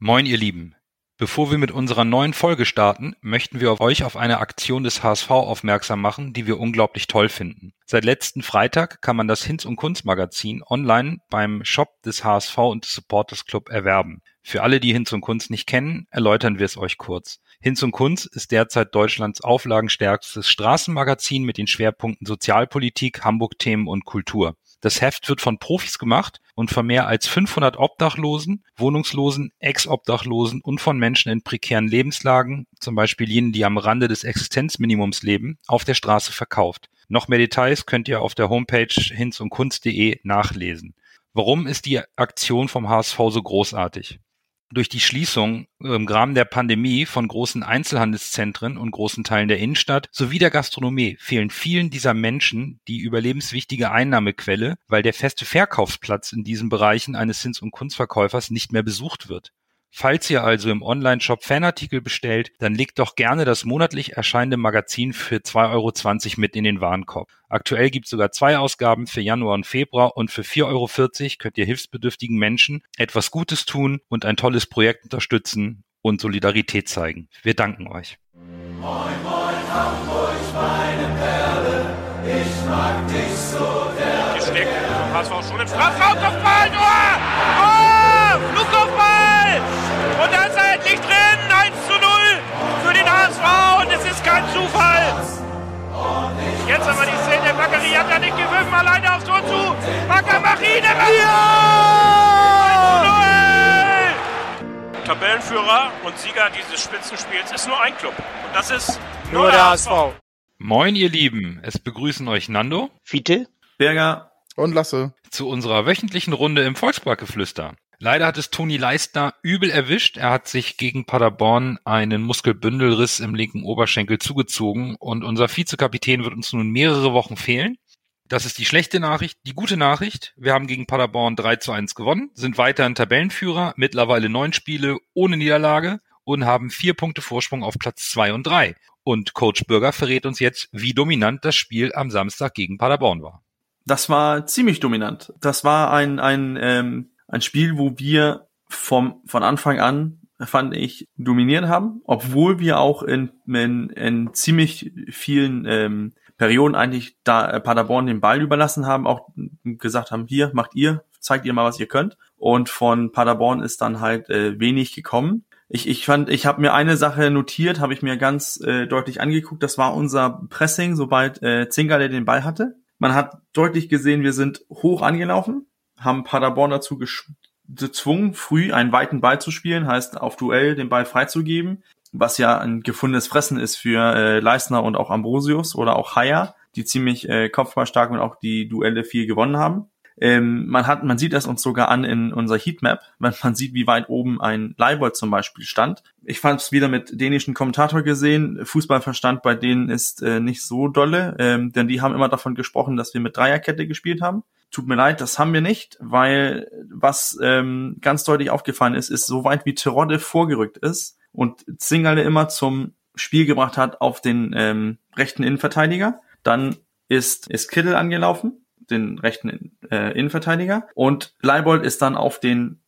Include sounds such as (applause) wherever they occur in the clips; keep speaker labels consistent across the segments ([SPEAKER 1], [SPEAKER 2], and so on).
[SPEAKER 1] Moin, ihr Lieben. Bevor wir mit unserer neuen Folge starten, möchten wir euch auf eine Aktion des HSV aufmerksam machen, die wir unglaublich toll finden. Seit letzten Freitag kann man das Hinz und Kunst Magazin online beim Shop des HSV und des Supporters Club erwerben. Für alle, die Hinz und Kunst nicht kennen, erläutern wir es euch kurz. Hinz und Kunst ist derzeit Deutschlands auflagenstärkstes Straßenmagazin mit den Schwerpunkten Sozialpolitik, Hamburg-Themen und Kultur. Das Heft wird von Profis gemacht und von mehr als 500 Obdachlosen, Wohnungslosen, Ex-Obdachlosen und von Menschen in prekären Lebenslagen, zum Beispiel jenen, die am Rande des Existenzminimums leben, auf der Straße verkauft. Noch mehr Details könnt ihr auf der Homepage hinzundkunst.de nachlesen. Warum ist die Aktion vom HSV so großartig? Durch die Schließung im Rahmen der Pandemie von großen Einzelhandelszentren und großen Teilen der Innenstadt sowie der Gastronomie fehlen vielen dieser Menschen die überlebenswichtige Einnahmequelle, weil der feste Verkaufsplatz in diesen Bereichen eines Zins- und Kunstverkäufers nicht mehr besucht wird. Falls ihr also im Onlineshop Fanartikel bestellt, dann legt doch gerne das monatlich erscheinende Magazin für 2,20 Euro mit in den Warenkorb. Aktuell gibt es sogar zwei Ausgaben für Januar und Februar und für 4,40 Euro könnt ihr hilfsbedürftigen Menschen etwas Gutes tun und ein tolles Projekt unterstützen und Solidarität zeigen. Wir danken euch.
[SPEAKER 2] Moin, moin, Hamburg, meine Perle, ich mag dich so
[SPEAKER 3] vom HSV schon im Strafraum! Zufall. Jetzt haben wir die Szene, Bakary hat da nicht gewürfen, alleine aufs Tor zu. Er macht ja! 1 zu 0! Tabellenführer und Sieger dieses Spitzenspiels ist nur ein Club. Und das ist nur der HSV.
[SPEAKER 1] Moin, ihr Lieben. Es begrüßen euch Nando
[SPEAKER 4] Fiete?
[SPEAKER 5] Berger.
[SPEAKER 6] Und Lasse.
[SPEAKER 1] zu unserer wöchentlichen Runde im Volksparkgeflüster. Leider hat es Toni Leistner übel erwischt. Er hat sich gegen Paderborn einen Muskelbündelriss im linken Oberschenkel zugezogen und unser Vizekapitän wird uns nun mehrere Wochen fehlen. Das ist die schlechte Nachricht. Die gute Nachricht, wir haben gegen Paderborn 3 zu 1 gewonnen, sind weiterhin Tabellenführer, mittlerweile neun Spiele ohne Niederlage und haben vier Punkte Vorsprung auf Platz zwei und drei. Und Coach Bürger verrät uns jetzt, wie dominant das Spiel am Samstag gegen Paderborn war.
[SPEAKER 5] Das war ziemlich dominant. Das war ein, ein, ähm, ein Spiel, wo wir vom, von Anfang an, fand ich, dominiert haben, obwohl wir auch in, in, in ziemlich vielen ähm, Perioden eigentlich da äh, Paderborn den Ball überlassen haben, auch gesagt haben, hier, macht ihr, zeigt ihr mal, was ihr könnt. Und von Paderborn ist dann halt äh, wenig gekommen. Ich, ich fand, ich habe mir eine Sache notiert, habe ich mir ganz äh, deutlich angeguckt. Das war unser Pressing, sobald äh, Zingerle den Ball hatte. Man hat deutlich gesehen, wir sind hoch angelaufen, haben Paderborn dazu gezwungen, früh einen weiten Ball zu spielen, heißt auf Duell den Ball freizugeben, was ja ein gefundenes Fressen ist für äh, Leistner und auch Ambrosius oder auch Haier, die ziemlich äh, kopfballstark und auch die Duelle viel gewonnen haben. Ähm, man hat, man sieht es uns sogar an in unserer Heatmap, wenn man sieht, wie weit oben ein Leibold zum Beispiel stand. Ich fand es wieder mit dänischen Kommentator gesehen. Fußballverstand bei denen ist äh, nicht so dolle, ähm, denn die haben immer davon gesprochen, dass wir mit Dreierkette gespielt haben. Tut mir leid, das haben wir nicht, weil was ähm, ganz deutlich aufgefallen ist, ist, so weit wie Terodde vorgerückt ist und Zingerle immer zum Spiel gebracht hat auf den ähm, rechten Innenverteidiger, dann ist, ist Kittel angelaufen, den rechten äh, Innenverteidiger, und Leibold ist dann auf den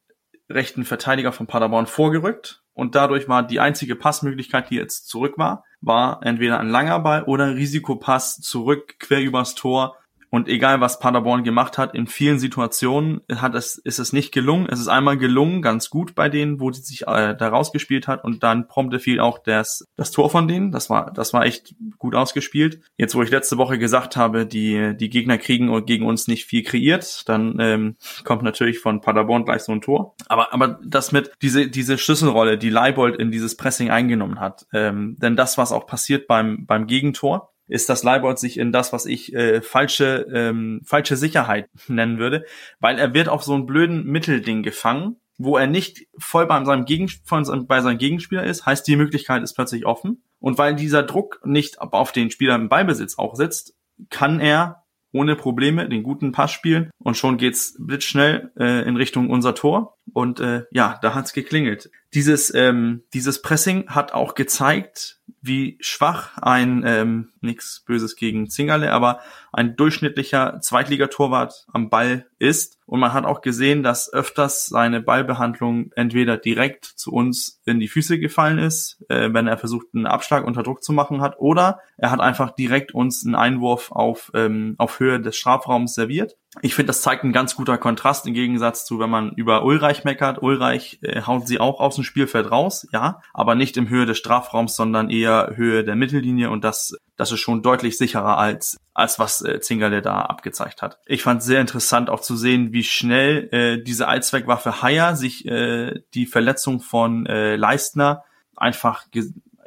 [SPEAKER 5] rechten Verteidiger von Paderborn vorgerückt. Und dadurch war die einzige Passmöglichkeit, die jetzt zurück war, war entweder ein langer Ball oder ein Risikopass zurück quer übers Tor und egal was Paderborn gemacht hat, in vielen Situationen hat es, ist es nicht gelungen. Es ist einmal gelungen, ganz gut bei denen, wo sie sich äh, da rausgespielt hat und dann prompte fiel auch das, das Tor von denen. Das war, das war echt gut ausgespielt. Jetzt, wo ich letzte Woche gesagt habe, die, die Gegner kriegen gegen uns nicht viel kreiert, dann ähm, kommt natürlich von Paderborn gleich so ein Tor. Aber, aber das mit diese, diese Schlüsselrolle, die Leibold in dieses Pressing eingenommen hat, ähm, denn das, was auch passiert beim, beim Gegentor, ist, dass Leibold sich in das, was ich äh, falsche, ähm, falsche Sicherheit (laughs) nennen würde, weil er wird auf so einen blöden Mittelding gefangen, wo er nicht voll bei seinem, Gegen von seinem, bei seinem Gegenspieler ist, heißt die Möglichkeit ist plötzlich offen. Und weil dieser Druck nicht auf den Spieler im Ballbesitz auch sitzt, kann er ohne Probleme den guten Pass spielen und schon geht's blitzschnell äh, in Richtung unser Tor und äh, ja, da hat's geklingelt. Dieses ähm, dieses Pressing hat auch gezeigt, wie schwach ein, ähm, nichts Böses gegen Zingerle, aber ein durchschnittlicher Zweitligatorwart am Ball ist. Und man hat auch gesehen, dass öfters seine Ballbehandlung entweder direkt zu uns in die Füße gefallen ist, äh, wenn er versucht, einen Abschlag unter Druck zu machen hat, oder er hat einfach direkt uns einen Einwurf auf, ähm, auf Höhe des Strafraums serviert. Ich finde, das zeigt ein ganz guter Kontrast im Gegensatz zu, wenn man über Ulreich meckert. Ulreich äh, haut sie auch aus dem Spielfeld raus, ja, aber nicht im Höhe des Strafraums, sondern eher Höhe der Mittellinie und das, das ist schon deutlich sicherer als, als was äh, Zingerle da abgezeigt hat. Ich fand sehr interessant auch zu sehen, wie schnell äh, diese Allzweckwaffe Haier sich äh, die Verletzung von äh, Leistner einfach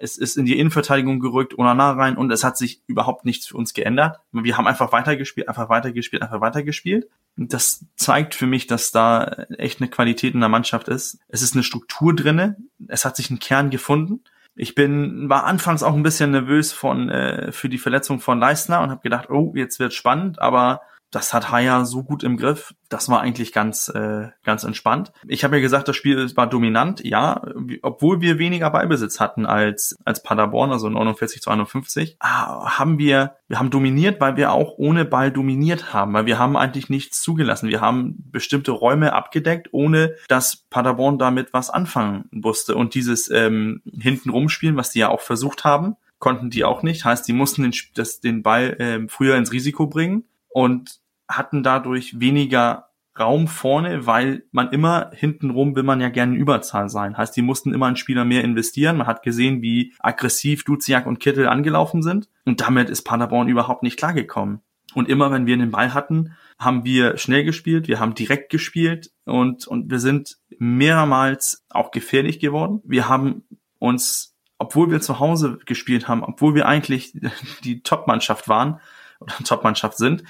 [SPEAKER 5] es ist in die Innenverteidigung gerückt, Onana rein und es hat sich überhaupt nichts für uns geändert. Wir haben einfach weitergespielt, einfach weitergespielt, einfach weitergespielt. Das zeigt für mich, dass da echt eine Qualität in der Mannschaft ist. Es ist eine Struktur drinne. Es hat sich ein Kern gefunden. Ich bin war anfangs auch ein bisschen nervös von äh, für die Verletzung von Leistner und habe gedacht, oh, jetzt wird spannend, aber das hat Haya so gut im Griff. Das war eigentlich ganz, äh, ganz entspannt. Ich habe ja gesagt, das Spiel war dominant. Ja, obwohl wir weniger Beibesitz hatten als, als Paderborn, also 49 zu 51, ah, haben wir, wir haben dominiert, weil wir auch ohne Ball dominiert haben, weil wir haben eigentlich nichts zugelassen. Wir haben bestimmte Räume abgedeckt, ohne dass Paderborn damit was anfangen musste. Und dieses ähm, hinten rumspielen, was die ja auch versucht haben, konnten die auch nicht. Heißt, die mussten den, das, den Ball äh, früher ins Risiko bringen. Und hatten dadurch weniger Raum vorne, weil man immer hintenrum will man ja gerne in Überzahl sein. Heißt, die mussten immer einen Spieler mehr investieren. Man hat gesehen, wie aggressiv Duziak und Kittel angelaufen sind. Und damit ist Paderborn überhaupt nicht klargekommen. Und immer wenn wir den Ball hatten, haben wir schnell gespielt, wir haben direkt gespielt und, und wir sind mehrmals auch gefährlich geworden. Wir haben uns, obwohl wir zu Hause gespielt haben, obwohl wir eigentlich (laughs) die Top-Mannschaft waren oder Top-Mannschaft sind,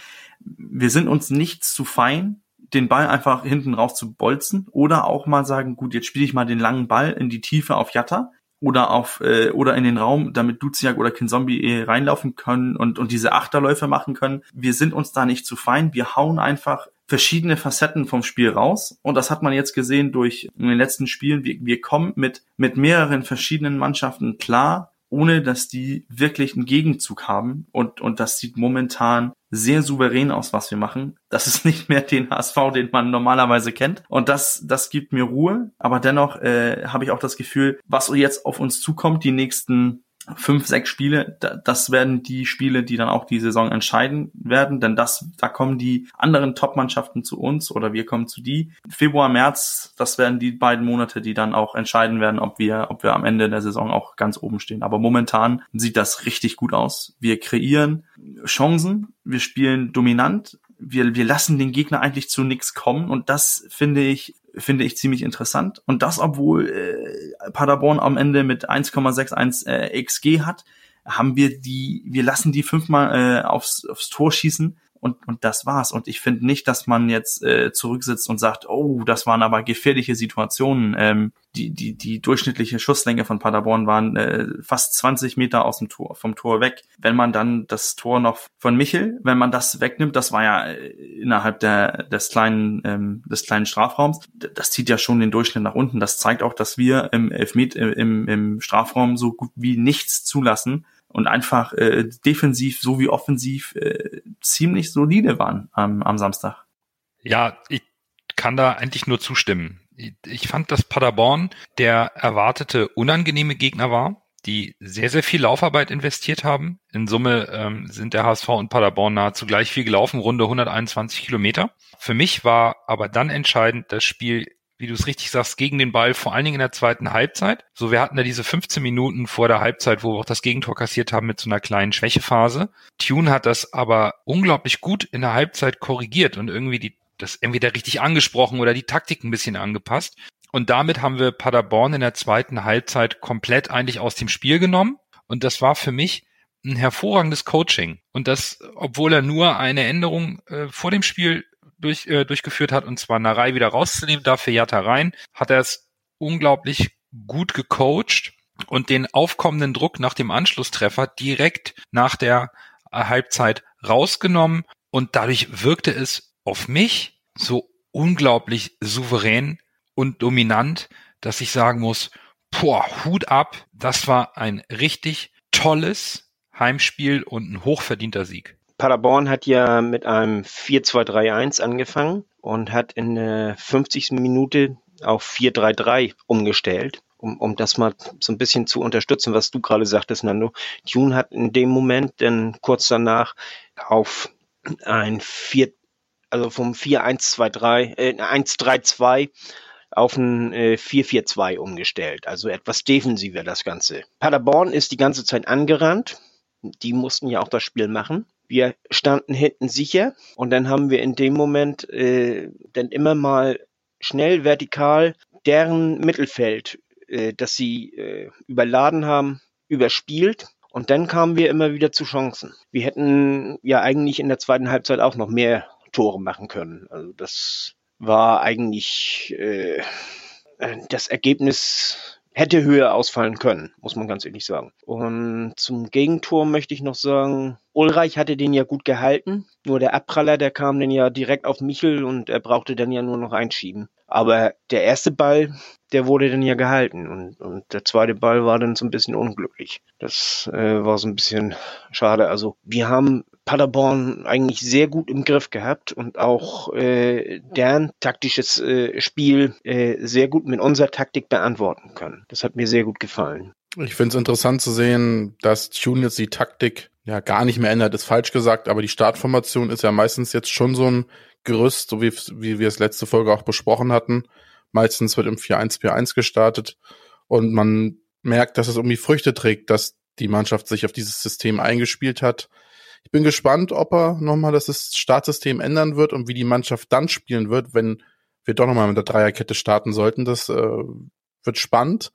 [SPEAKER 5] wir sind uns nicht zu fein, den Ball einfach hinten raus zu bolzen oder auch mal sagen, gut, jetzt spiele ich mal den langen Ball in die Tiefe auf Jatta oder auf äh, oder in den Raum, damit Duziak oder Kinzombie eh reinlaufen können und und diese Achterläufe machen können. Wir sind uns da nicht zu fein, wir hauen einfach verschiedene Facetten vom Spiel raus und das hat man jetzt gesehen durch in den letzten Spielen. Wir, wir kommen mit mit mehreren verschiedenen Mannschaften klar ohne dass die wirklich einen Gegenzug haben. Und, und das sieht momentan sehr souverän aus, was wir machen. Das ist (laughs) nicht mehr den HSV, den man normalerweise kennt. Und das, das gibt mir Ruhe. Aber dennoch äh, habe ich auch das Gefühl, was jetzt auf uns zukommt, die nächsten fünf, sechs Spiele, das werden die Spiele, die dann auch die Saison entscheiden werden, denn das, da kommen die anderen Top-Mannschaften zu uns oder wir kommen zu die. Februar, März, das werden die beiden Monate, die dann auch entscheiden werden, ob wir, ob wir am Ende der Saison auch ganz oben stehen. Aber momentan sieht das richtig gut aus. Wir kreieren Chancen, wir spielen dominant, wir, wir lassen den Gegner eigentlich zu nichts kommen und das finde ich finde ich ziemlich interessant. Und das, obwohl äh, Paderborn am Ende mit 1,61 äh, XG hat, haben wir die, wir lassen die fünfmal äh, aufs, aufs Tor schießen und, und das war's. Und ich finde nicht, dass man jetzt äh, zurücksitzt und sagt, oh, das waren aber gefährliche Situationen. Ähm, die, die, die durchschnittliche Schusslänge von Paderborn waren äh, fast 20 Meter aus dem Tor, vom Tor weg. Wenn man dann das Tor noch von Michel, wenn man das wegnimmt, das war ja äh, innerhalb der, des kleinen, ähm, des kleinen Strafraums, das zieht ja schon den Durchschnitt nach unten. Das zeigt auch, dass wir im Elfmet, im, im Strafraum so gut wie nichts zulassen und einfach äh, defensiv sowie offensiv äh, ziemlich solide waren am, am Samstag.
[SPEAKER 1] Ja, ich kann da eigentlich nur zustimmen. Ich fand, dass Paderborn der erwartete unangenehme Gegner war, die sehr, sehr viel Laufarbeit investiert haben. In Summe ähm, sind der HSV und Paderborn nahezu gleich viel gelaufen, runde 121 Kilometer. Für mich war aber dann entscheidend das Spiel wie du es richtig sagst, gegen den Ball, vor allen Dingen in der zweiten Halbzeit. So, wir hatten ja diese 15 Minuten vor der Halbzeit, wo wir auch das Gegentor kassiert haben mit so einer kleinen Schwächephase. Tune hat das aber unglaublich gut in der Halbzeit korrigiert und irgendwie die, das entweder richtig angesprochen oder die Taktik ein bisschen angepasst. Und damit haben wir Paderborn in der zweiten Halbzeit komplett eigentlich aus dem Spiel genommen. Und das war für mich ein hervorragendes Coaching. Und das, obwohl er nur eine Änderung äh, vor dem Spiel durch, äh, durchgeführt hat, und zwar Narei wieder rauszunehmen, dafür Jatta rein, hat er es unglaublich gut gecoacht und den aufkommenden Druck nach dem Anschlusstreffer direkt nach der Halbzeit rausgenommen. Und dadurch wirkte es auf mich so unglaublich souverän und dominant, dass ich sagen muss, boah, Hut ab, das war ein richtig tolles Heimspiel und ein hochverdienter Sieg.
[SPEAKER 4] Paderborn hat ja mit einem 4-2-3-1 angefangen und hat in der 50. Minute auf 4-3-3 umgestellt. Um, um das mal so ein bisschen zu unterstützen, was du gerade sagtest, Nando. Tune hat in dem Moment dann kurz danach auf ein 4, also vom 4-1-2-3, äh, 1-3-2 auf ein äh, 4-4-2 umgestellt. Also etwas defensiver das Ganze. Paderborn ist die ganze Zeit angerannt. Die mussten ja auch das Spiel machen. Wir standen hinten sicher und dann haben wir in dem Moment äh, dann immer mal schnell vertikal deren Mittelfeld, äh, das sie äh, überladen haben, überspielt. Und dann kamen wir immer wieder zu Chancen. Wir hätten ja eigentlich in der zweiten Halbzeit auch noch mehr Tore machen können. Also das war eigentlich äh, das Ergebnis hätte höher ausfallen können, muss man ganz ehrlich sagen. Und zum Gegentor möchte ich noch sagen, Ulreich hatte den ja gut gehalten, nur der Abpraller, der kam dann ja direkt auf Michel und er brauchte dann ja nur noch einschieben. Aber der erste Ball, der wurde dann ja gehalten und, und der zweite Ball war dann so ein bisschen unglücklich. Das äh, war so ein bisschen schade. Also wir haben Paderborn eigentlich sehr gut im Griff gehabt und auch äh, deren taktisches äh, Spiel äh, sehr gut mit unserer Taktik beantworten können. Das hat mir sehr gut gefallen.
[SPEAKER 6] Ich finde es interessant zu sehen, dass Tune jetzt die Taktik ja gar nicht mehr ändert, ist falsch gesagt, aber die Startformation ist ja meistens jetzt schon so ein Gerüst, so wie, wie wir es letzte Folge auch besprochen hatten. Meistens wird im 4-1-4-1 gestartet und man merkt, dass es irgendwie Früchte trägt, dass die Mannschaft sich auf dieses System eingespielt hat. Ich bin gespannt, ob er nochmal das Startsystem ändern wird und wie die Mannschaft dann spielen wird, wenn wir doch nochmal mit der Dreierkette starten sollten. Das äh, wird spannend.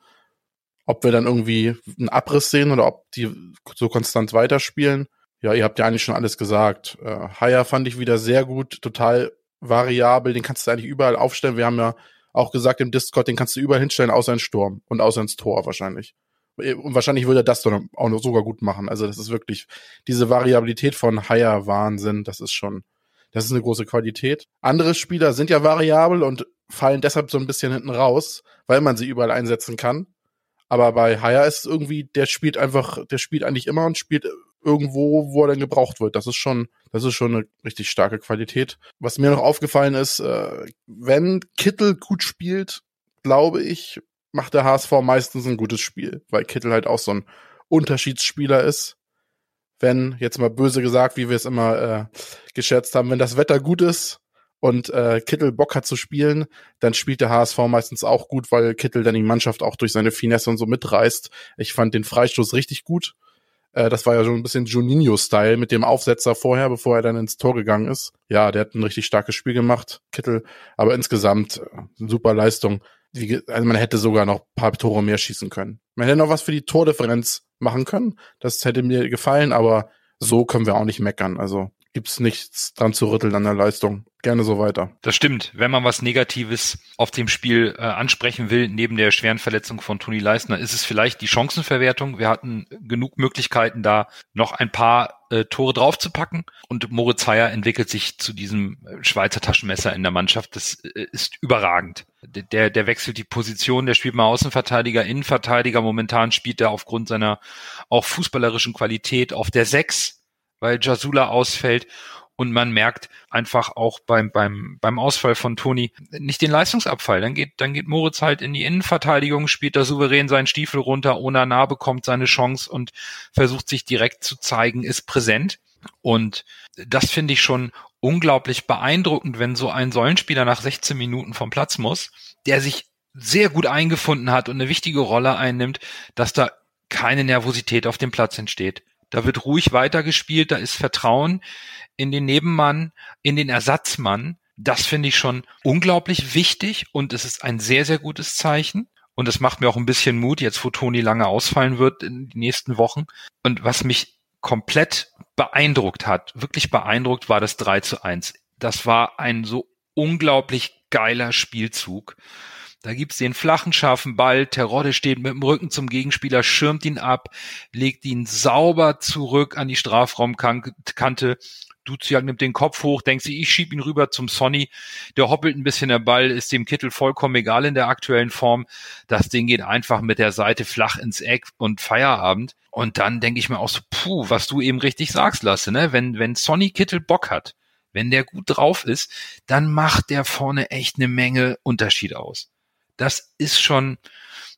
[SPEAKER 6] Ob wir dann irgendwie einen Abriss sehen oder ob die so konstant weiterspielen. Ja, ihr habt ja eigentlich schon alles gesagt. Äh, Haya fand ich wieder sehr gut, total variabel. Den kannst du eigentlich überall aufstellen. Wir haben ja auch gesagt im Discord, den kannst du überall hinstellen, außer ins Sturm und außer ins Tor wahrscheinlich. Und wahrscheinlich würde er das dann auch noch sogar gut machen. Also das ist wirklich diese Variabilität von Haya Wahnsinn. Das ist schon, das ist eine große Qualität. Andere Spieler sind ja variabel und fallen deshalb so ein bisschen hinten raus, weil man sie überall einsetzen kann. Aber bei Haya ist es irgendwie, der spielt einfach, der spielt eigentlich immer und spielt irgendwo, wo er dann gebraucht wird. Das ist schon, das ist schon eine richtig starke Qualität. Was mir noch aufgefallen ist, äh, wenn Kittel gut spielt, glaube ich, macht der HSV meistens ein gutes Spiel, weil Kittel halt auch so ein Unterschiedsspieler ist. Wenn, jetzt mal böse gesagt, wie wir es immer äh, geschätzt haben, wenn das Wetter gut ist und äh, Kittel Bock hat zu spielen, dann spielt der HSV meistens auch gut, weil Kittel dann die Mannschaft auch durch seine Finesse und so mitreißt. Ich fand den Freistoß richtig gut. Äh, das war ja schon ein bisschen Juninho-Style mit dem Aufsetzer vorher, bevor er dann ins Tor gegangen ist. Ja, der hat ein richtig starkes Spiel gemacht, Kittel. Aber insgesamt äh, super Leistung wie, also man hätte sogar noch paar Tore mehr schießen können. Man hätte noch was für die Tordifferenz machen können. Das hätte mir gefallen, aber so können wir auch nicht meckern. Also gibt's nichts dran zu rütteln an der Leistung. Gerne so weiter.
[SPEAKER 1] Das stimmt. Wenn man was Negatives auf dem Spiel äh, ansprechen will, neben der schweren Verletzung von Toni Leisner, ist es vielleicht die Chancenverwertung. Wir hatten genug Möglichkeiten, da noch ein paar äh, Tore draufzupacken. Und Moritz Heyer entwickelt sich zu diesem äh, Schweizer Taschenmesser in der Mannschaft. Das äh, ist überragend. Der, der wechselt die Position, der spielt mal Außenverteidiger, Innenverteidiger. Momentan spielt er aufgrund seiner auch fußballerischen Qualität auf der Sechs weil Jasula ausfällt und man merkt einfach auch beim, beim, beim Ausfall von Toni nicht den Leistungsabfall. Dann geht, dann geht Moritz halt in die Innenverteidigung, spielt da souverän seinen Stiefel runter, Onana bekommt seine Chance und versucht sich direkt zu zeigen, ist präsent. Und das finde ich schon unglaublich beeindruckend, wenn so ein Säulenspieler nach 16 Minuten vom Platz muss, der sich sehr gut eingefunden hat und eine wichtige Rolle einnimmt, dass da keine Nervosität auf dem Platz entsteht. Da wird ruhig weitergespielt, da ist Vertrauen in den Nebenmann, in den Ersatzmann. Das finde ich schon unglaublich wichtig und es ist ein sehr, sehr gutes Zeichen. Und es macht mir auch ein bisschen Mut, jetzt wo Toni lange ausfallen wird in den nächsten Wochen. Und was mich komplett beeindruckt hat, wirklich beeindruckt, war das 3 zu 1. Das war ein so unglaublich geiler Spielzug. Da gibt's den flachen, scharfen Ball. Terodde steht mit dem Rücken zum Gegenspieler, schirmt ihn ab, legt ihn sauber zurück an die Strafraumkante. Duziak nimmt den Kopf hoch, denkt sich, ich schieb ihn rüber zum Sonny. Der hoppelt ein bisschen der Ball, ist dem Kittel vollkommen egal in der aktuellen Form. Das Ding geht einfach mit der Seite flach ins Eck und Feierabend. Und dann denke ich mir auch so, puh, was du eben richtig sagst, Lasse, ne? Wenn, wenn Sonny Kittel Bock hat, wenn der gut drauf ist, dann macht der vorne echt eine Menge Unterschied aus. Das ist schon,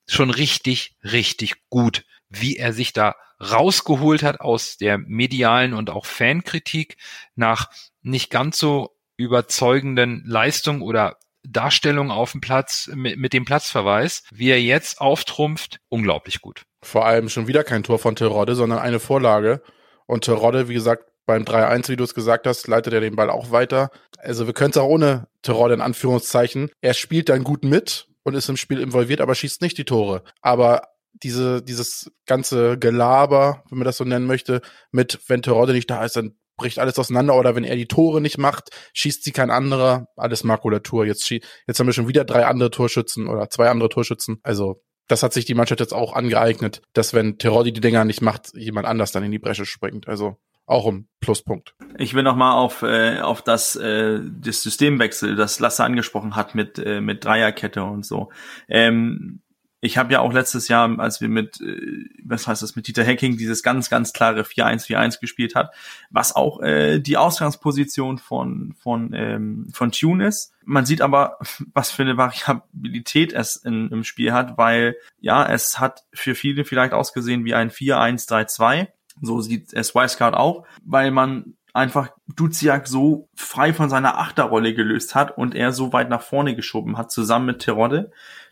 [SPEAKER 1] schon richtig, richtig gut, wie er sich da rausgeholt hat aus der medialen und auch Fankritik nach nicht ganz so überzeugenden Leistung oder Darstellung auf dem Platz mit, mit dem Platzverweis, wie er jetzt auftrumpft, unglaublich gut.
[SPEAKER 6] Vor allem schon wieder kein Tor von Terodde, sondern eine Vorlage. Und Terodde, wie gesagt, beim 3-1, wie du es gesagt hast, leitet er den Ball auch weiter. Also wir können es auch ohne Terodde in Anführungszeichen. Er spielt dann gut mit und ist im Spiel involviert, aber schießt nicht die Tore. Aber diese, dieses ganze Gelaber, wenn man das so nennen möchte, mit wenn Terodde nicht da ist, dann bricht alles auseinander oder wenn er die Tore nicht macht, schießt sie kein anderer, alles Makulatur. Jetzt, jetzt haben wir schon wieder drei andere Torschützen oder zwei andere Torschützen. Also das hat sich die Mannschaft jetzt auch angeeignet, dass wenn Terodde die Dinger nicht macht, jemand anders dann in die Bresche springt. Also auch ein Pluspunkt.
[SPEAKER 5] Ich will noch mal auf äh, auf das äh, das Systemwechsel, das Lasse angesprochen hat mit äh, mit Dreierkette und so. Ähm, ich habe ja auch letztes Jahr, als wir mit, äh, was heißt das, mit Dieter Hacking dieses ganz, ganz klare 4-1-4-1 gespielt hat, was auch äh, die Ausgangsposition von, von, ähm, von Tune ist. Man sieht aber, (laughs) was für eine Variabilität es in, im Spiel hat, weil ja, es hat für viele vielleicht ausgesehen wie ein 4-1-3-2. So sieht es Wiseguard auch, weil man einfach Duziak so frei von seiner Achterrolle gelöst hat und er so weit nach vorne geschoben hat, zusammen mit Terodde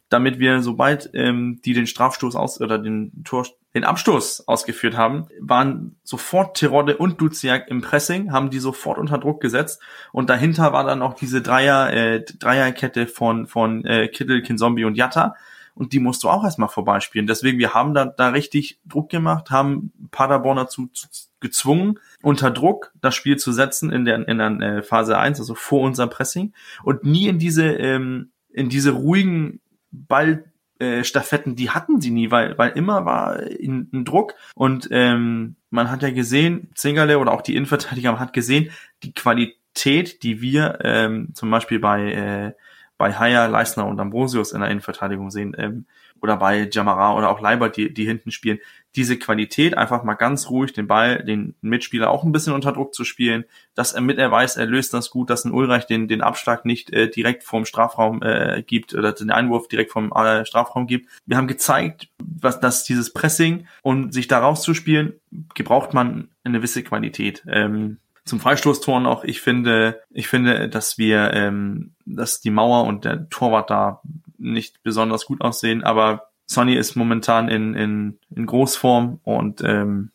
[SPEAKER 5] damit wir, sobald ähm, die den Strafstoß aus oder den Tor, den Abstoß ausgeführt haben, waren sofort Terodde und Duziak im Pressing, haben die sofort unter Druck gesetzt. Und dahinter war dann auch diese Dreier, äh, Dreierkette von, von äh, Kittel, Kinzombie und Jatta und die musst du auch erstmal vorbeispielen. Deswegen, wir haben da, da richtig Druck gemacht, haben Paderborn dazu gezwungen, unter Druck das Spiel zu setzen in der, in der äh, Phase 1, also vor unserem Pressing und nie in diese, ähm, in diese ruhigen Ballstaffetten, äh, die hatten sie nie, weil, weil immer war ein, ein Druck und ähm, man hat ja gesehen, Zingerle oder auch die Innenverteidiger, man hat gesehen, die Qualität, die wir ähm, zum Beispiel bei, äh, bei Haya, Leisner und Ambrosius in der Innenverteidigung sehen, ähm, oder bei Jamara oder auch Leiber, die, die hinten spielen, diese Qualität, einfach mal ganz ruhig den Ball, den Mitspieler auch ein bisschen unter Druck zu spielen, dass er mit er weiß, er löst das gut, dass ein Ulreich den, den Abschlag nicht äh, direkt vom Strafraum äh, gibt oder den Einwurf direkt vom äh, Strafraum gibt. Wir haben gezeigt, was dass dieses Pressing und sich da rauszuspielen, gebraucht man eine gewisse Qualität. Ähm, zum Freistoßtor noch, ich finde, ich finde, dass wir, ähm, dass die Mauer und der Torwart da nicht besonders gut aussehen, aber Sonny ist momentan in, in, in Großform und ähm,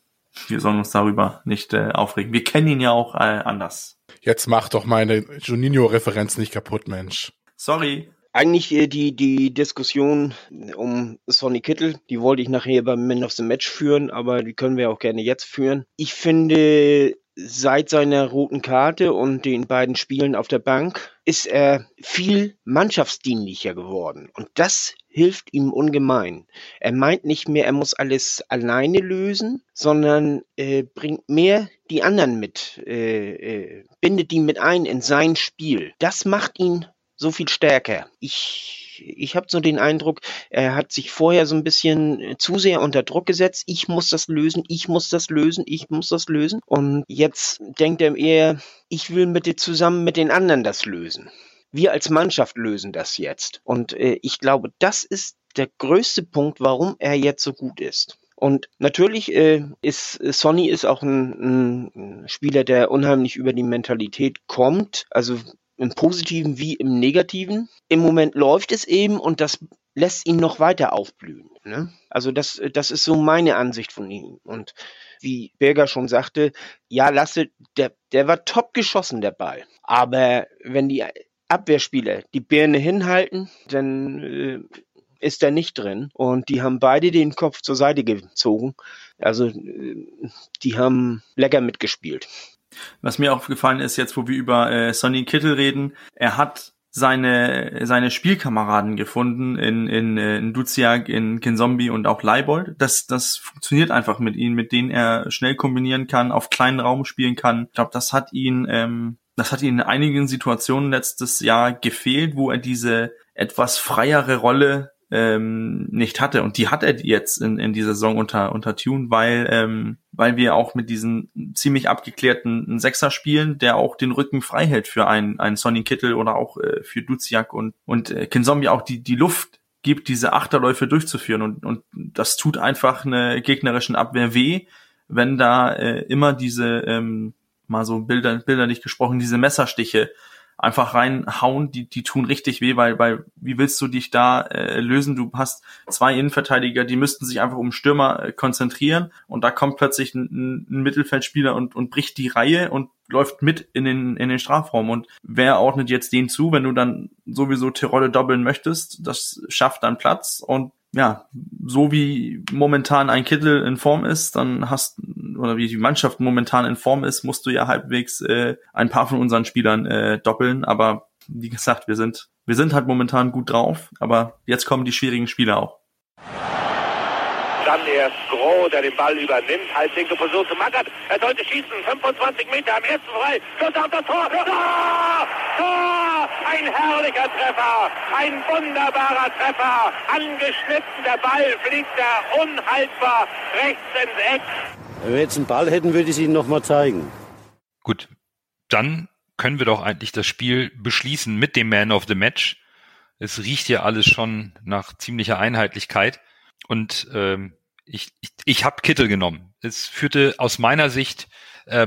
[SPEAKER 5] wir sollen uns darüber nicht äh, aufregen. Wir kennen ihn ja auch äh, anders.
[SPEAKER 6] Jetzt mach doch meine Juninho-Referenz nicht kaputt, Mensch.
[SPEAKER 5] Sorry.
[SPEAKER 4] Eigentlich äh, die, die Diskussion um Sonny Kittel, die wollte ich nachher beim Man of the Match führen, aber die können wir auch gerne jetzt führen. Ich finde, seit seiner roten Karte und den beiden Spielen auf der Bank ist er viel mannschaftsdienlicher geworden. Und das hilft ihm ungemein. Er meint nicht mehr, er muss alles alleine lösen, sondern äh, bringt mehr die anderen mit, äh, äh, bindet die mit ein in sein Spiel. Das macht ihn so viel stärker. Ich ich habe so den Eindruck, er hat sich vorher so ein bisschen äh, zu sehr unter Druck gesetzt. Ich muss das lösen, ich muss das lösen, ich muss das lösen. Und jetzt denkt er eher, ich will mit dir zusammen mit den anderen das lösen. Wir als Mannschaft lösen das jetzt. Und äh, ich glaube, das ist der größte Punkt, warum er jetzt so gut ist. Und natürlich äh, ist Sonny ist auch ein, ein Spieler, der unheimlich über die Mentalität kommt. Also im Positiven wie im Negativen. Im Moment läuft es eben und das lässt ihn noch weiter aufblühen. Ne? Also das, das ist so meine Ansicht von ihm. Und wie Berger schon sagte, ja, Lasse, der, der war top geschossen, der Ball. Aber wenn die Abwehrspieler die Birne hinhalten, dann äh, ist er nicht drin. Und die haben beide den Kopf zur Seite gezogen. Also äh, die haben lecker mitgespielt.
[SPEAKER 5] Was mir aufgefallen ist, jetzt wo wir über äh, Sonny Kittel reden, er hat seine, seine Spielkameraden gefunden in, in, äh, in Duziak, in Kinzombie und auch Leibold. Das, das funktioniert einfach mit ihm, mit denen er schnell kombinieren kann, auf kleinen Raum spielen kann. Ich glaube, das hat ihn, ähm, das hat ihn in einigen Situationen letztes Jahr gefehlt, wo er diese etwas freiere Rolle ähm, nicht hatte. Und die hat er jetzt in, in dieser Saison unter, unter Tune, weil, ähm, weil wir auch mit diesen ziemlich abgeklärten Sechser spielen, der auch den Rücken frei hält für einen, einen Sonny Kittel oder auch äh, für Duziak und, und äh, Kinzombie auch die, die Luft gibt, diese Achterläufe durchzuführen. Und, und das tut einfach eine gegnerischen Abwehr weh, wenn da äh, immer diese, ähm, mal so Bilder, bilderlich gesprochen, diese Messerstiche einfach reinhauen, die, die tun richtig weh, weil, weil wie willst du dich da äh, lösen? Du hast zwei Innenverteidiger, die müssten sich einfach um Stürmer äh, konzentrieren und da kommt plötzlich ein, ein Mittelfeldspieler und, und bricht die Reihe und läuft mit in den, in den Strafraum. Und wer ordnet jetzt den zu, wenn du dann sowieso Tirole doppeln möchtest? Das schafft dann Platz und ja, so wie momentan ein Kittel in Form ist, dann hast oder wie die Mannschaft momentan in Form ist, musst du ja halbwegs äh, ein paar von unseren Spielern äh, doppeln. Aber wie gesagt, wir sind wir sind halt momentan gut drauf, aber jetzt kommen die schwierigen Spiele auch.
[SPEAKER 3] Dann erst Groh, der den Ball übernimmt, halblinke Position zu Magath. Er sollte schießen, 25 Meter am ersten frei. Schuss auf das Tor. Tor! Tor! Ein herrlicher Treffer, ein wunderbarer Treffer. Angeschnitten, der Ball fliegt da unhaltbar rechts ins Eck.
[SPEAKER 7] Wenn wir jetzt einen Ball hätten, würde ich es Ihnen nochmal zeigen.
[SPEAKER 1] Gut, dann können wir doch eigentlich das Spiel beschließen mit dem Man of the Match. Es riecht ja alles schon nach ziemlicher Einheitlichkeit. Und ähm, ich, ich, ich habe Kittel genommen. Es führte aus meiner Sicht äh,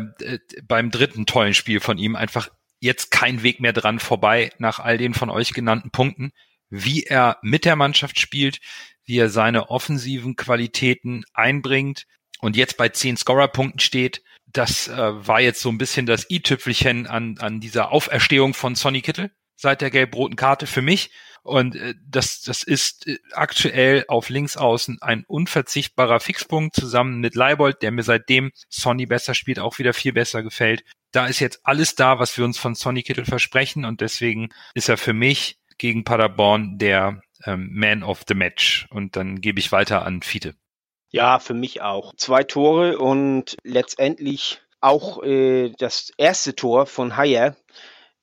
[SPEAKER 1] beim dritten tollen Spiel von ihm einfach jetzt kein Weg mehr dran vorbei nach all den von euch genannten Punkten, wie er mit der Mannschaft spielt, wie er seine offensiven Qualitäten einbringt und jetzt bei zehn Scorerpunkten steht. Das äh, war jetzt so ein bisschen das i-Tüpfelchen an, an dieser Auferstehung von Sonny Kittel seit der gelb-roten Karte für mich. Und äh, das, das ist äh, aktuell auf Linksaußen ein unverzichtbarer Fixpunkt zusammen mit Leibold, der mir seitdem Sonny besser spielt, auch wieder viel besser gefällt. Da ist jetzt alles da, was wir uns von Sonny Kittel versprechen und deswegen ist er für mich gegen Paderborn der ähm, Man of the Match. Und dann gebe ich weiter an Fiete.
[SPEAKER 4] Ja, für mich auch. Zwei Tore und letztendlich auch äh, das erste Tor von Hayer.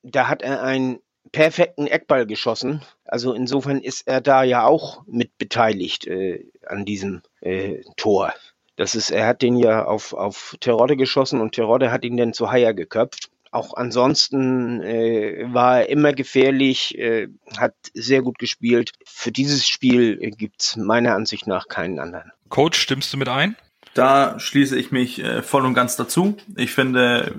[SPEAKER 4] Da hat er ein perfekten Eckball geschossen. Also insofern ist er da ja auch mit beteiligt äh, an diesem äh, Tor. Das ist, er hat den ja auf, auf Terodde geschossen und Terodde hat ihn dann zu Haier geköpft. Auch ansonsten äh, war er immer gefährlich, äh, hat sehr gut gespielt. Für dieses Spiel äh, gibt's meiner Ansicht nach keinen anderen.
[SPEAKER 1] Coach, stimmst du mit ein?
[SPEAKER 5] Da schließe ich mich äh, voll und ganz dazu. Ich finde,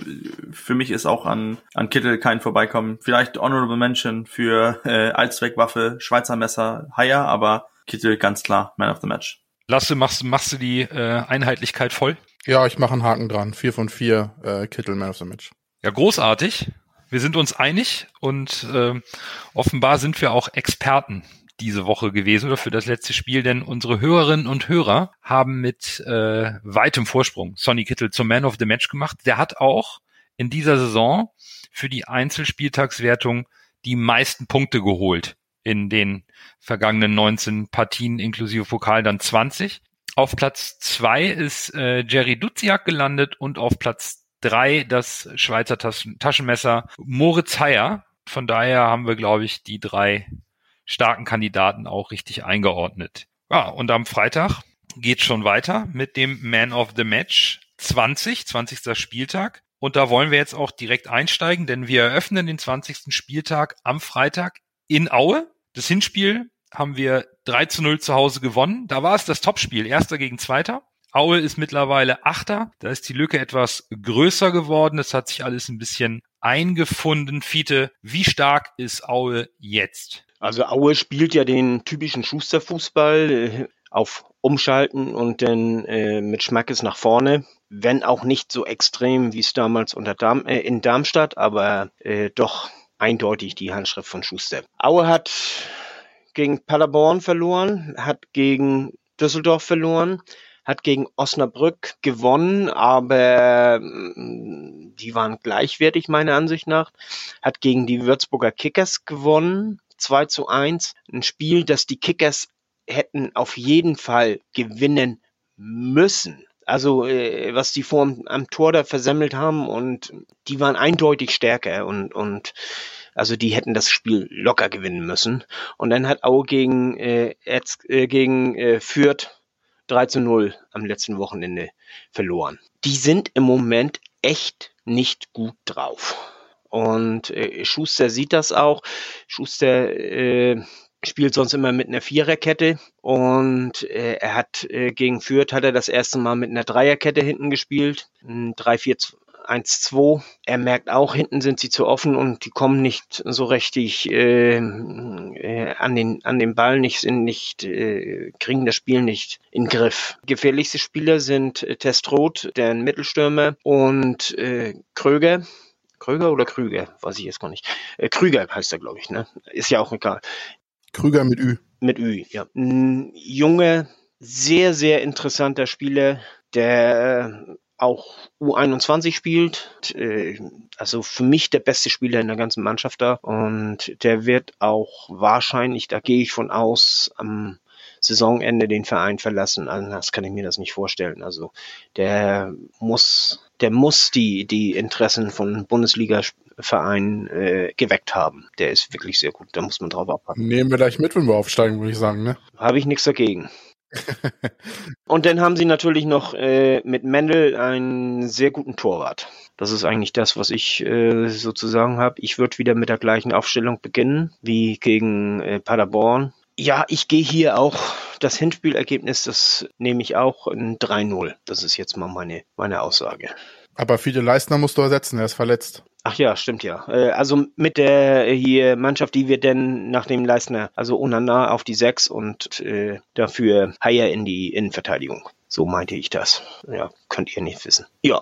[SPEAKER 5] für mich ist auch an, an Kittel kein Vorbeikommen. Vielleicht Honorable Mention für äh, Allzweckwaffe, Schweizer Messer, Haier, aber Kittel ganz klar Man of the Match.
[SPEAKER 1] Lasse, machst, machst du die äh, Einheitlichkeit voll?
[SPEAKER 6] Ja, ich mache einen Haken dran. Vier von vier äh, Kittel Man of the Match.
[SPEAKER 1] Ja, großartig. Wir sind uns einig und äh, offenbar sind wir auch Experten diese Woche gewesen oder für das letzte Spiel, denn unsere Hörerinnen und Hörer haben mit äh, weitem Vorsprung Sonny Kittel zum Man of the Match gemacht. Der hat auch in dieser Saison für die Einzelspieltagswertung die meisten Punkte geholt in den vergangenen 19 Partien inklusive Pokal dann 20. Auf Platz zwei ist äh, Jerry Duziak gelandet und auf Platz drei das Schweizer Taschen Taschenmesser Moritz Heyer. Von daher haben wir, glaube ich, die drei starken Kandidaten auch richtig eingeordnet. Ja, und am Freitag geht schon weiter mit dem Man of the Match 20, 20. Spieltag. Und da wollen wir jetzt auch direkt einsteigen, denn wir eröffnen den 20. Spieltag am Freitag in Aue. Das Hinspiel haben wir 3 zu 0 zu Hause gewonnen. Da war es das Topspiel, erster gegen zweiter. Aue ist mittlerweile Achter. Da ist die Lücke etwas größer geworden. Es hat sich alles ein bisschen eingefunden. Fiete, wie stark ist Aue jetzt?
[SPEAKER 4] Also Aue spielt ja den typischen Schusterfußball äh, auf Umschalten und dann äh, mit Schmackes nach vorne. Wenn auch nicht so extrem, wie es damals unter Darm, äh, in Darmstadt, aber äh, doch eindeutig die Handschrift von Schuster. Aue hat gegen Paderborn verloren, hat gegen Düsseldorf verloren, hat gegen Osnabrück gewonnen, aber mm, die waren gleichwertig meiner Ansicht nach, hat gegen die Würzburger Kickers gewonnen, 2 zu 1, ein Spiel, das die Kickers hätten auf jeden Fall gewinnen müssen. Also äh, was die vor am, Tor da versemmelt haben und die waren eindeutig stärker und und also die hätten das Spiel locker gewinnen müssen. Und dann hat Aue gegen äh, Erz, äh, gegen äh, Fürth 3 zu 0 am letzten Wochenende verloren. Die sind im Moment echt nicht gut drauf. Und äh, Schuster sieht das auch. Schuster äh, spielt sonst immer mit einer Viererkette und äh, er hat äh, gegen Fürth hat er das erste Mal mit einer Dreierkette hinten gespielt, 3-4-1-2. Er merkt auch, hinten sind sie zu offen und die kommen nicht so richtig äh, äh, an den an den Ball, nicht nicht äh, kriegen das Spiel nicht in Griff. Gefährlichste Spieler sind äh, Testroth, der Mittelstürmer und äh, Kröger. Kröger oder Krüger, weiß ich jetzt gar nicht. Äh, Krüger heißt er, glaube ich, ne? Ist ja auch egal.
[SPEAKER 6] Krüger mit Ü.
[SPEAKER 4] Mit Ü, ja. Ein junger, sehr, sehr interessanter Spieler, der äh, auch U21 spielt. Äh, Also für mich der beste Spieler in der ganzen Mannschaft da. Und der wird auch wahrscheinlich, da gehe ich von aus, am Saisonende den Verein verlassen. Anders kann ich mir das nicht vorstellen. Also der muss, der muss die, die Interessen von Bundesliga-Vereinen äh, geweckt haben. Der ist wirklich sehr gut. Da muss man drauf abpacken.
[SPEAKER 6] Nehmen wir gleich mit, wenn wir aufsteigen, würde ich sagen, ne?
[SPEAKER 4] Habe ich nichts dagegen. (laughs) Und dann haben sie natürlich noch äh, mit Mendel einen sehr guten Torwart. Das ist eigentlich das, was ich äh, sozusagen habe. Ich würde wieder mit der gleichen Aufstellung beginnen wie gegen äh, Paderborn. Ja, ich gehe hier auch das Hinspielergebnis, das nehme ich auch ein 3-0. Das ist jetzt mal meine, meine Aussage.
[SPEAKER 6] Aber viele Leistner musst du ersetzen, er ist verletzt.
[SPEAKER 4] Ach ja, stimmt ja. Äh, Also mit der hier Mannschaft, die wir denn nach dem Leistner, also Onana auf die 6 und äh, dafür Haier in die Innenverteidigung. So meinte ich das. Ja, könnt ihr nicht wissen. Ja,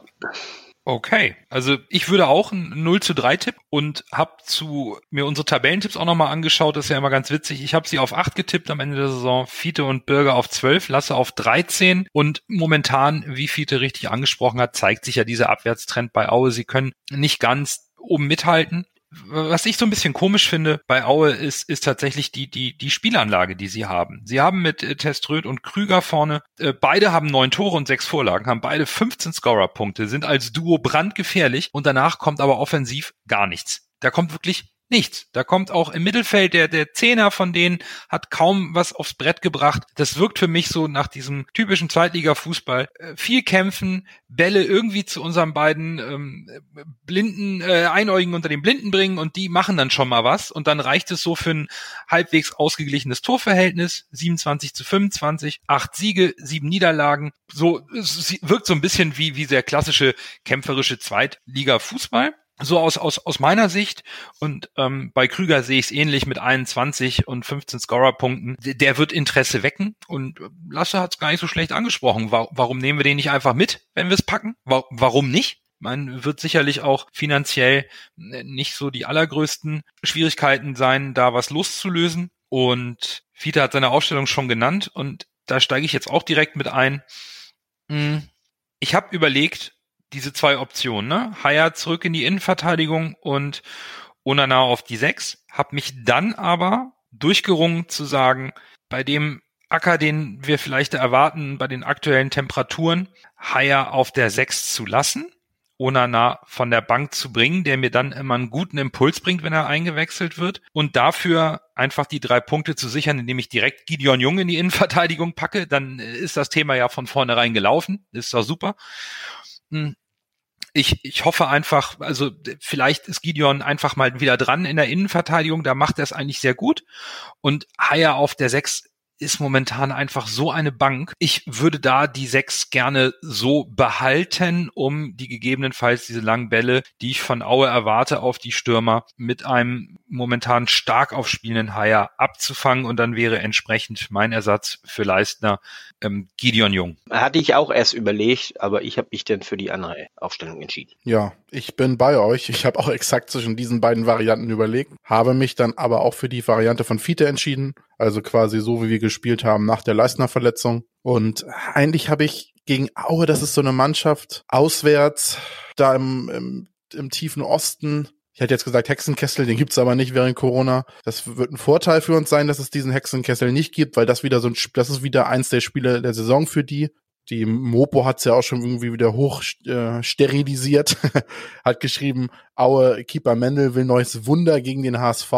[SPEAKER 1] Okay, also ich würde auch ein 0 zu 3 Tipp und habe zu mir unsere Tabellentipps auch nochmal angeschaut, das ist ja immer ganz witzig. Ich habe sie auf 8 getippt am Ende der Saison, Fiete und Bürger auf 12, Lasse auf 13 und momentan, wie Fiete richtig angesprochen hat, zeigt sich ja dieser Abwärtstrend bei Aue. Sie können nicht ganz oben mithalten, was ich so ein bisschen komisch finde bei Aue ist, ist tatsächlich die, die, die Spielanlage, die sie haben. Sie haben mit äh, Teströd und Krüger vorne, äh, beide haben neun Tore und sechs Vorlagen, haben beide 15 Scorer-Punkte, sind als Duo brandgefährlich und danach kommt aber offensiv gar nichts. Da kommt wirklich nichts. Da kommt auch im Mittelfeld der, der Zehner von denen hat kaum was aufs Brett gebracht. Das wirkt für mich so nach diesem typischen Zweitliga-Fußball. Äh, viel kämpfen, Bälle irgendwie zu unseren beiden ähm, Blinden, äh, Einäugigen unter den Blinden bringen und die machen dann schon mal was. Und dann reicht es so für ein halbwegs ausgeglichenes Torverhältnis. 27 zu 25, acht Siege, sieben Niederlagen. So, wirkt so ein bisschen wie, wie der klassische kämpferische Zweitliga-Fußball so aus, aus, aus meiner Sicht und ähm, bei Krüger sehe ich es ähnlich mit 21 und 15 Scorer-Punkten. Der, wird Interesse wecken und Lasse hat es gar nicht so schlecht angesprochen. Wa warum nehmen wir den nicht einfach mit, wenn wir es packen? Wa warum nicht? Man wird sicherlich auch finanziell nicht so die allergrößten Schwierigkeiten sein, da was loszulösen. Und Fiete hat seine Aufstellung schon genannt und da steige ich jetzt auch direkt mit ein. Hm, ich habe überlegt, diese zwei Optionen, ne? Haya zurück in die Innenverteidigung und Onana auf die Sechs. Hab mich dann aber durchgerungen zu sagen, bei dem Acker, den wir vielleicht erwarten, bei den aktuellen Temperaturen, Haya auf der Sechs zu lassen, Onana von der Bank zu bringen, der mir dann immer einen guten Impuls bringt, wenn er eingewechselt wird und dafür einfach die drei Punkte zu sichern, indem ich direkt Gideon Jung in die Innenverteidigung packe, dann ist das Thema ja von vornherein gelaufen. ist doch super. Ich, ich hoffe einfach, also vielleicht ist Gideon einfach mal wieder dran in der Innenverteidigung, da macht er es eigentlich sehr gut. Und Haya auf der Sechs ist momentan einfach so eine Bank. Ich würde da die sechs gerne so behalten, um die gegebenenfalls diese langen Bälle, die ich von Aue erwarte, auf die Stürmer mit einem momentan stark aufspielenden Haier abzufangen und dann wäre entsprechend mein Ersatz für Leistner ähm, Gideon Jung.
[SPEAKER 4] Hatte ich auch erst überlegt, aber ich habe mich dann für die andere Aufstellung entschieden.
[SPEAKER 6] Ja, ich bin bei euch. Ich habe auch exakt zwischen diesen beiden Varianten überlegt, habe mich dann aber auch für die Variante von Fiete entschieden. Also quasi so, wie wir gespielt haben nach der Leistner-Verletzung. Und eigentlich habe ich gegen Aue, das ist so eine Mannschaft auswärts, da im, im, im tiefen Osten. Ich hätte jetzt gesagt Hexenkessel, den gibt's aber nicht während Corona. Das wird ein Vorteil für uns sein, dass es diesen Hexenkessel nicht gibt, weil das wieder so ein, das ist wieder eins der Spiele der Saison für die. Die Mopo hat's ja auch schon irgendwie wieder hoch äh, sterilisiert, (laughs) hat geschrieben, Aue Keeper Mendel will neues Wunder gegen den HSV.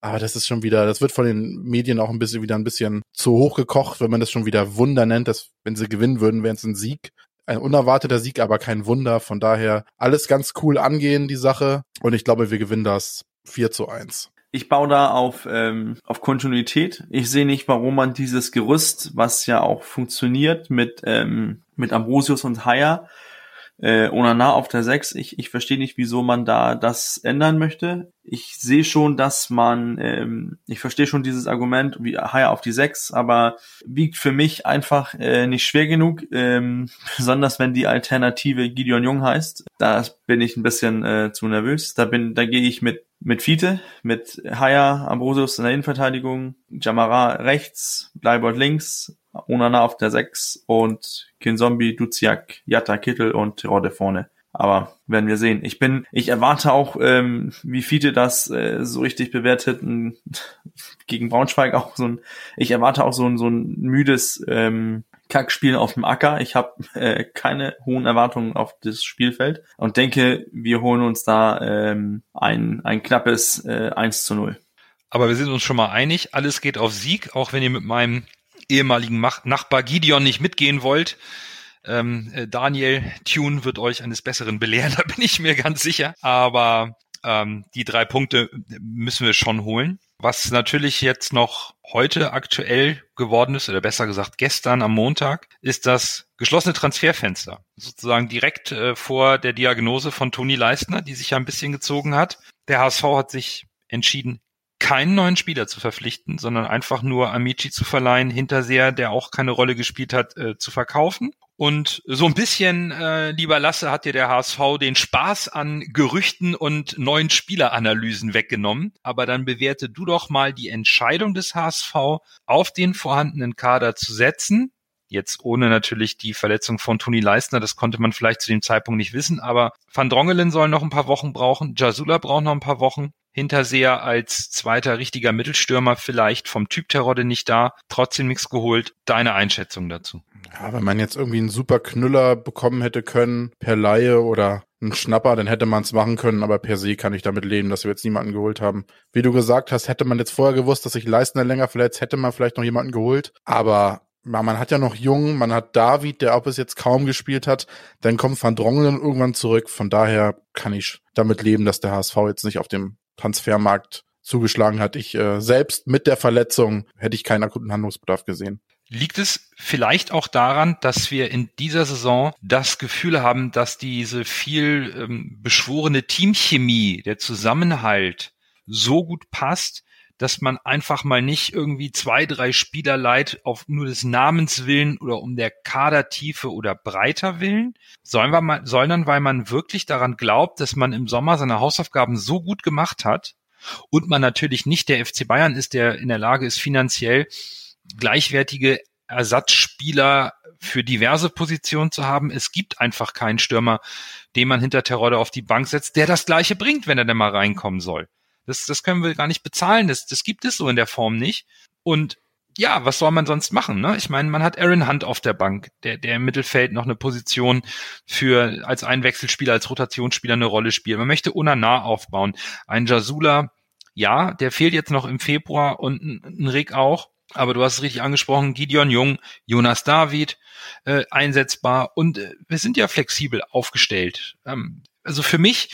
[SPEAKER 6] Aber das ist schon wieder, das wird von den Medien auch ein bisschen wieder ein bisschen zu hoch gekocht, wenn man das schon wieder Wunder nennt. Dass, wenn sie gewinnen würden, wäre es ein Sieg. Ein unerwarteter Sieg, aber kein Wunder. Von daher alles ganz cool angehen, die Sache. Und ich glaube, wir gewinnen das 4 zu 1
[SPEAKER 5] ich baue da auf, ähm, auf Kontinuität. Ich sehe nicht, warum man dieses Gerüst, was ja auch funktioniert mit, ähm, mit Ambrosius und Haya, äh, Onana auf der 6. Ich, ich verstehe nicht, wieso man da das ändern möchte. Ich sehe schon, dass man, ähm, ich verstehe schon dieses Argument, wie Haya auf die 6, aber wiegt für mich einfach äh, nicht schwer genug, ähm, (laughs) besonders wenn die Alternative Gideon Jung heißt. Da bin ich ein bisschen äh, zu nervös. Da bin, da gehe ich mit mit Fiete, mit Haya, Ambrosius in der Innenverteidigung, Jamara rechts, Bleibert links, Onana auf der 6 und Kinzombie, Duziak, Jatta, Kittel und Rodde vorne. Aber werden wir sehen. Ich bin, ich erwarte auch, ähm, wie Fiete das äh, so richtig bewertet, ein, (laughs) gegen Braunschweig auch so ein, ich erwarte auch so ein, so ein müdes ähm, Kackspielen auf dem Acker. Ich habe äh, keine hohen Erwartungen auf das Spielfeld und denke, wir holen uns da ähm, ein, ein knappes äh, 1 zu 0.
[SPEAKER 1] Aber wir sind uns schon mal einig, alles geht auf Sieg, auch wenn ihr mit meinem ehemaligen Nachbar Gideon nicht mitgehen wollt. Ähm, äh, Daniel Tune wird euch eines Besseren belehren, (laughs) da bin ich mir ganz sicher. Aber ähm, die drei Punkte müssen wir schon holen. Was natürlich jetzt noch heute aktuell geworden ist, oder besser gesagt gestern am Montag, ist das geschlossene Transferfenster. Sozusagen direkt äh, vor der Diagnose von Toni Leistner, die sich ja ein bisschen gezogen hat. Der HSV hat sich entschieden, keinen neuen Spieler zu verpflichten, sondern einfach nur Amici zu verleihen, Hinterseher, der auch keine Rolle gespielt hat, äh, zu verkaufen. Und so ein bisschen, äh, lieber Lasse, hat dir der HSV den Spaß an Gerüchten und neuen Spieleranalysen weggenommen. Aber dann bewerte du doch mal die Entscheidung des HSV, auf den vorhandenen Kader zu setzen. Jetzt ohne natürlich die Verletzung von Toni Leistner, das konnte man vielleicht zu dem Zeitpunkt nicht wissen, aber Van Drongelen soll noch ein paar Wochen brauchen, Jasula braucht noch ein paar Wochen, Hinterseher als zweiter richtiger Mittelstürmer vielleicht vom Typ Terodde nicht da, trotzdem nichts geholt. Deine Einschätzung dazu?
[SPEAKER 6] Ja, wenn man jetzt irgendwie einen super Knüller bekommen hätte können, per Laie oder einen Schnapper, dann hätte man es machen können, aber per se kann ich damit leben, dass wir jetzt niemanden geholt haben. Wie du gesagt hast, hätte man jetzt vorher gewusst, dass sich Leistner länger verletzt, hätte man vielleicht noch jemanden geholt, aber man hat ja noch Jung, man hat David, der auch bis jetzt kaum gespielt hat, dann kommt Van Drongelen irgendwann zurück, von daher kann ich damit leben, dass der HSV jetzt nicht auf dem Transfermarkt zugeschlagen hat. Ich äh, selbst mit der Verletzung hätte ich keinen akuten Handlungsbedarf gesehen.
[SPEAKER 1] Liegt es vielleicht auch daran, dass wir in dieser Saison das Gefühl haben, dass diese viel ähm, beschworene Teamchemie, der Zusammenhalt so gut passt, dass man einfach mal nicht irgendwie zwei, drei Spieler leiht auf nur des Namens willen oder um der Kadertiefe oder breiter willen, sollen wir mal, sondern weil man wirklich daran glaubt, dass man im Sommer seine Hausaufgaben so gut gemacht hat und man natürlich nicht der FC Bayern ist, der in der Lage ist, finanziell gleichwertige Ersatzspieler für diverse Positionen zu haben. Es gibt einfach keinen Stürmer, den man hinter Terodde auf die Bank setzt, der das Gleiche bringt, wenn er denn mal reinkommen soll. Das, das können wir gar nicht bezahlen. Das, das gibt es so in der Form nicht. Und ja, was soll man sonst machen? Ne? Ich meine, man hat Aaron Hunt auf der Bank, der, der im Mittelfeld noch eine Position für als Einwechselspieler, als Rotationsspieler eine Rolle spielt. Man möchte Unana aufbauen. Ein Jasula, ja, der fehlt jetzt noch im Februar und ein, Rick auch. Aber du hast es richtig angesprochen, Gideon Jung, Jonas David äh, einsetzbar und äh, wir sind ja flexibel aufgestellt. Ähm, also für mich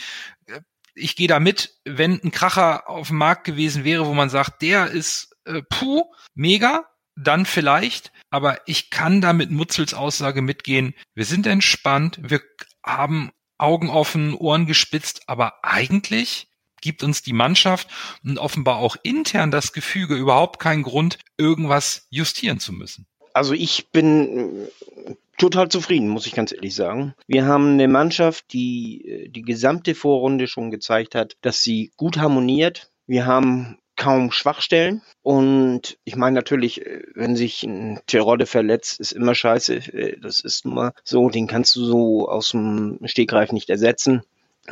[SPEAKER 1] ich gehe da mit, wenn ein Kracher auf dem Markt gewesen wäre, wo man sagt, der ist äh, puh, mega, dann vielleicht, aber ich kann da mit Mutzels Aussage mitgehen, wir sind entspannt, wir haben Augen offen, Ohren gespitzt, aber eigentlich gibt uns die Mannschaft und offenbar auch intern das Gefüge überhaupt keinen Grund, irgendwas justieren zu müssen.
[SPEAKER 4] Also ich bin total zufrieden, muss ich ganz ehrlich sagen. Wir haben eine Mannschaft, die äh, die gesamte Vorrunde schon gezeigt hat, dass sie gut harmoniert. Wir haben kaum Schwachstellen. Und ich meine natürlich, äh, wenn sich ein Terodde verletzt, ist immer scheiße. Äh, das ist nun mal so, den kannst du so aus dem Stegreif nicht ersetzen.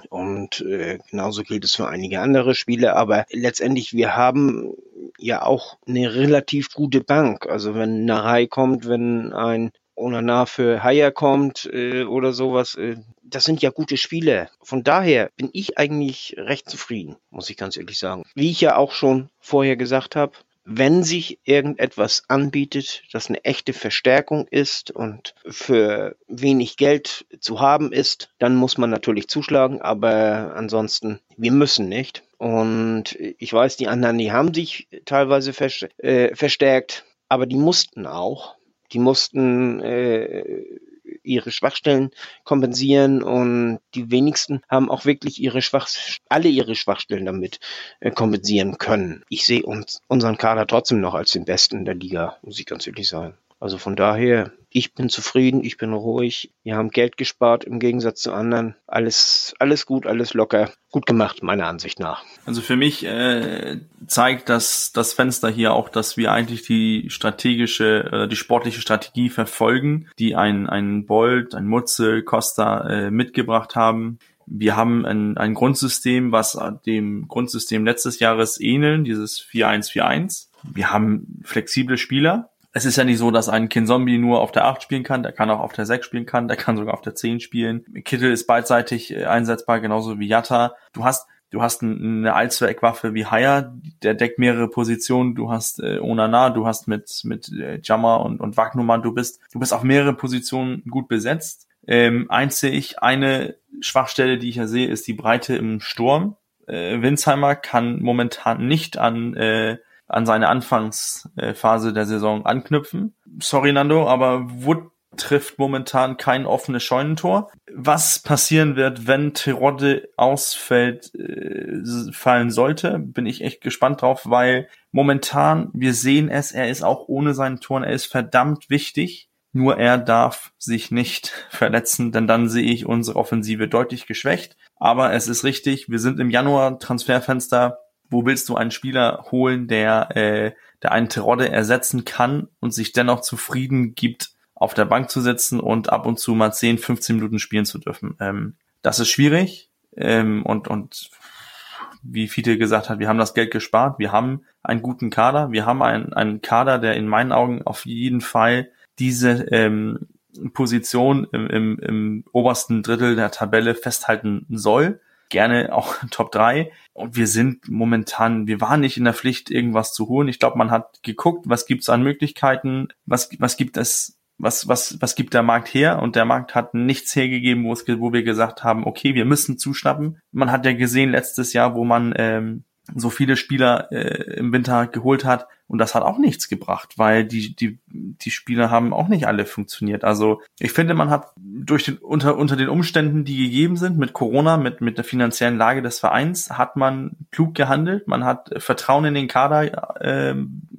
[SPEAKER 4] Und äh, genauso gilt es für einige andere Spiele. Aber letztendlich, wir haben ja auch eine relativ gute Bank. Also wenn Narei kommt, wenn ein Onana für Haya kommt äh, oder sowas, äh, das sind ja gute Spiele. Von daher bin ich eigentlich recht zufrieden, muss ich ganz ehrlich sagen. Wie ich ja auch schon vorher gesagt habe, wenn sich irgendetwas anbietet, das eine echte Verstärkung ist und für wenig Geld zu haben ist, dann muss man natürlich zuschlagen, aber ansonsten, wir müssen nicht. Und ich weiß, die anderen, die haben sich teilweise äh, verstärkt, aber die mussten auch. Die mussten äh, ihre Schwachstellen kompensieren und die wenigsten haben auch wirklich ihre Schwach alle ihre Schwachstellen damit äh, kompensieren können. Ich sehe uns unseren Kader trotzdem noch als den besten der Liga, muss ich ganz ehrlich sagen. Also von daher, ich bin zufrieden, ich bin ruhig. Wir haben Geld gespart im Gegensatz zu anderen. Alles, alles gut, alles locker. Gut gemacht, meiner Ansicht nach.
[SPEAKER 5] Also für mich äh, zeigt das, das Fenster hier auch, dass wir eigentlich die strategische, äh, die sportliche Strategie verfolgen, die ein, ein Bolt, ein Mutzel, Costa äh, mitgebracht haben. Wir haben ein, ein Grundsystem, was dem Grundsystem letztes Jahres ähneln, dieses 4-1-4-1. Wir haben flexible Spieler, es ist ja nicht so, dass ein Kinzombie nur auf der 8 spielen kann, der kann auch auf der 6 spielen kann, der kann sogar auf der 10 spielen. Kittel ist beidseitig äh, einsetzbar, genauso wie Yatta. Du hast Du hast eine Allzweckwaffe wie Haya, der deckt mehrere Positionen. Du hast äh, Onana, du hast mit mit äh, Jammer und und Wagnumann, du bist du bist auf mehrere Positionen gut besetzt. Ähm, einzig eine Schwachstelle, die ich ja sehe, ist die Breite im Sturm. Äh, Winsheimer kann momentan nicht an äh, an seine Anfangsphase der Saison anknüpfen. Sorry, Nando, aber Wood trifft momentan kein offenes Scheunentor. Was passieren wird, wenn Terodde ausfällt, äh, fallen sollte, bin ich echt gespannt drauf, weil momentan, wir sehen es, er ist auch ohne seinen Toren, er ist verdammt wichtig. Nur er darf sich nicht (laughs) verletzen, denn dann sehe ich unsere Offensive deutlich geschwächt. Aber es ist richtig, wir sind im Januar Transferfenster wo willst du einen Spieler holen, der, äh, der einen Terodde ersetzen kann und sich dennoch zufrieden gibt, auf der Bank zu sitzen und ab und zu mal 10, 15 Minuten spielen zu dürfen. Ähm, das ist schwierig ähm, und, und wie Fiete gesagt hat, wir haben das Geld gespart, wir haben einen guten Kader, wir haben einen, einen Kader, der in meinen Augen auf jeden Fall diese ähm, Position im, im, im obersten Drittel der Tabelle festhalten soll gerne auch (laughs) Top 3. Und wir sind momentan, wir waren nicht in der Pflicht, irgendwas zu holen. Ich glaube, man hat geguckt, was gibt's an Möglichkeiten, was, was gibt es, was, was, was gibt der Markt her? Und der Markt hat nichts hergegeben, wo, es, wo wir gesagt haben, okay, wir müssen zuschnappen. Man hat ja gesehen letztes Jahr, wo man ähm, so viele Spieler äh, im Winter geholt hat, und das hat auch nichts gebracht, weil die, die, die Spiele haben auch nicht alle funktioniert. Also ich finde, man hat durch den, unter, unter den Umständen, die gegeben sind, mit Corona, mit, mit der finanziellen Lage des Vereins, hat man klug gehandelt. Man hat Vertrauen in den Kader äh,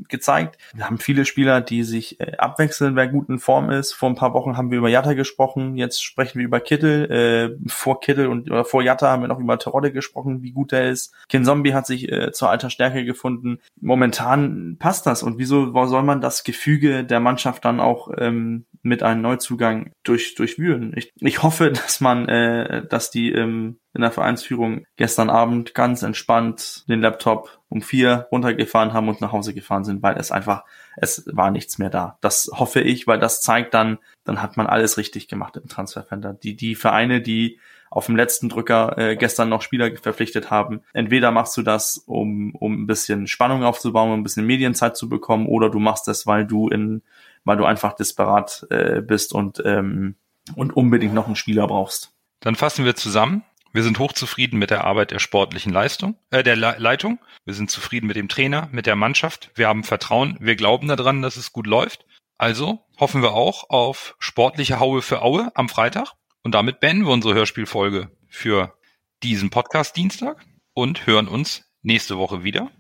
[SPEAKER 5] gezeigt. Wir haben viele Spieler, die sich äh, abwechseln, wer gut in Form ist. Vor ein paar Wochen haben wir über Jatta gesprochen, jetzt sprechen wir über Kittel. Äh, vor Kittel und oder vor Jatta haben wir noch über Terodde gesprochen, wie gut er ist. Ken Zombie hat sich äh, zur alter Stärke gefunden. Momentan passt das und wieso soll man das Gefüge der Mannschaft dann auch ähm, mit einem Neuzugang durch durchwühlen? Ich, ich hoffe, (laughs) dass man, äh, dass die ähm, in der Vereinsführung gestern Abend ganz entspannt den Laptop um vier runtergefahren haben und nach Hause gefahren sind, weil es einfach, es war nichts mehr da. Das hoffe ich, weil das zeigt dann, dann hat man alles richtig gemacht im Transferfender. Die, die Vereine, die auf dem letzten Drücker äh, gestern noch Spieler verpflichtet haben. Entweder machst du das, um, um ein bisschen Spannung aufzubauen, um ein bisschen Medienzeit zu bekommen, oder du machst es, weil du in, weil du einfach disparat äh, bist und, ähm, und unbedingt noch einen Spieler brauchst.
[SPEAKER 1] Dann fassen wir zusammen. Wir sind hochzufrieden mit der Arbeit der sportlichen Leistung, äh, der Le Leitung. Wir sind zufrieden mit dem Trainer, mit der Mannschaft. Wir haben Vertrauen. Wir glauben daran, dass es gut läuft. Also hoffen wir auch auf sportliche Haue für Aue am Freitag. Und damit beenden wir unsere Hörspielfolge für diesen Podcast Dienstag und hören uns nächste Woche wieder.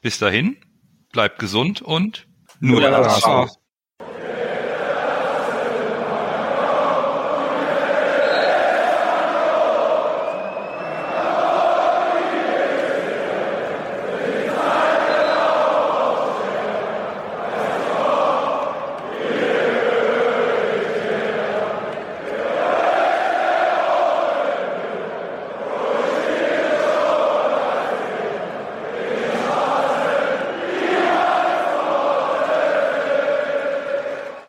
[SPEAKER 1] Bis dahin, bleibt gesund und nur, nur der HSV.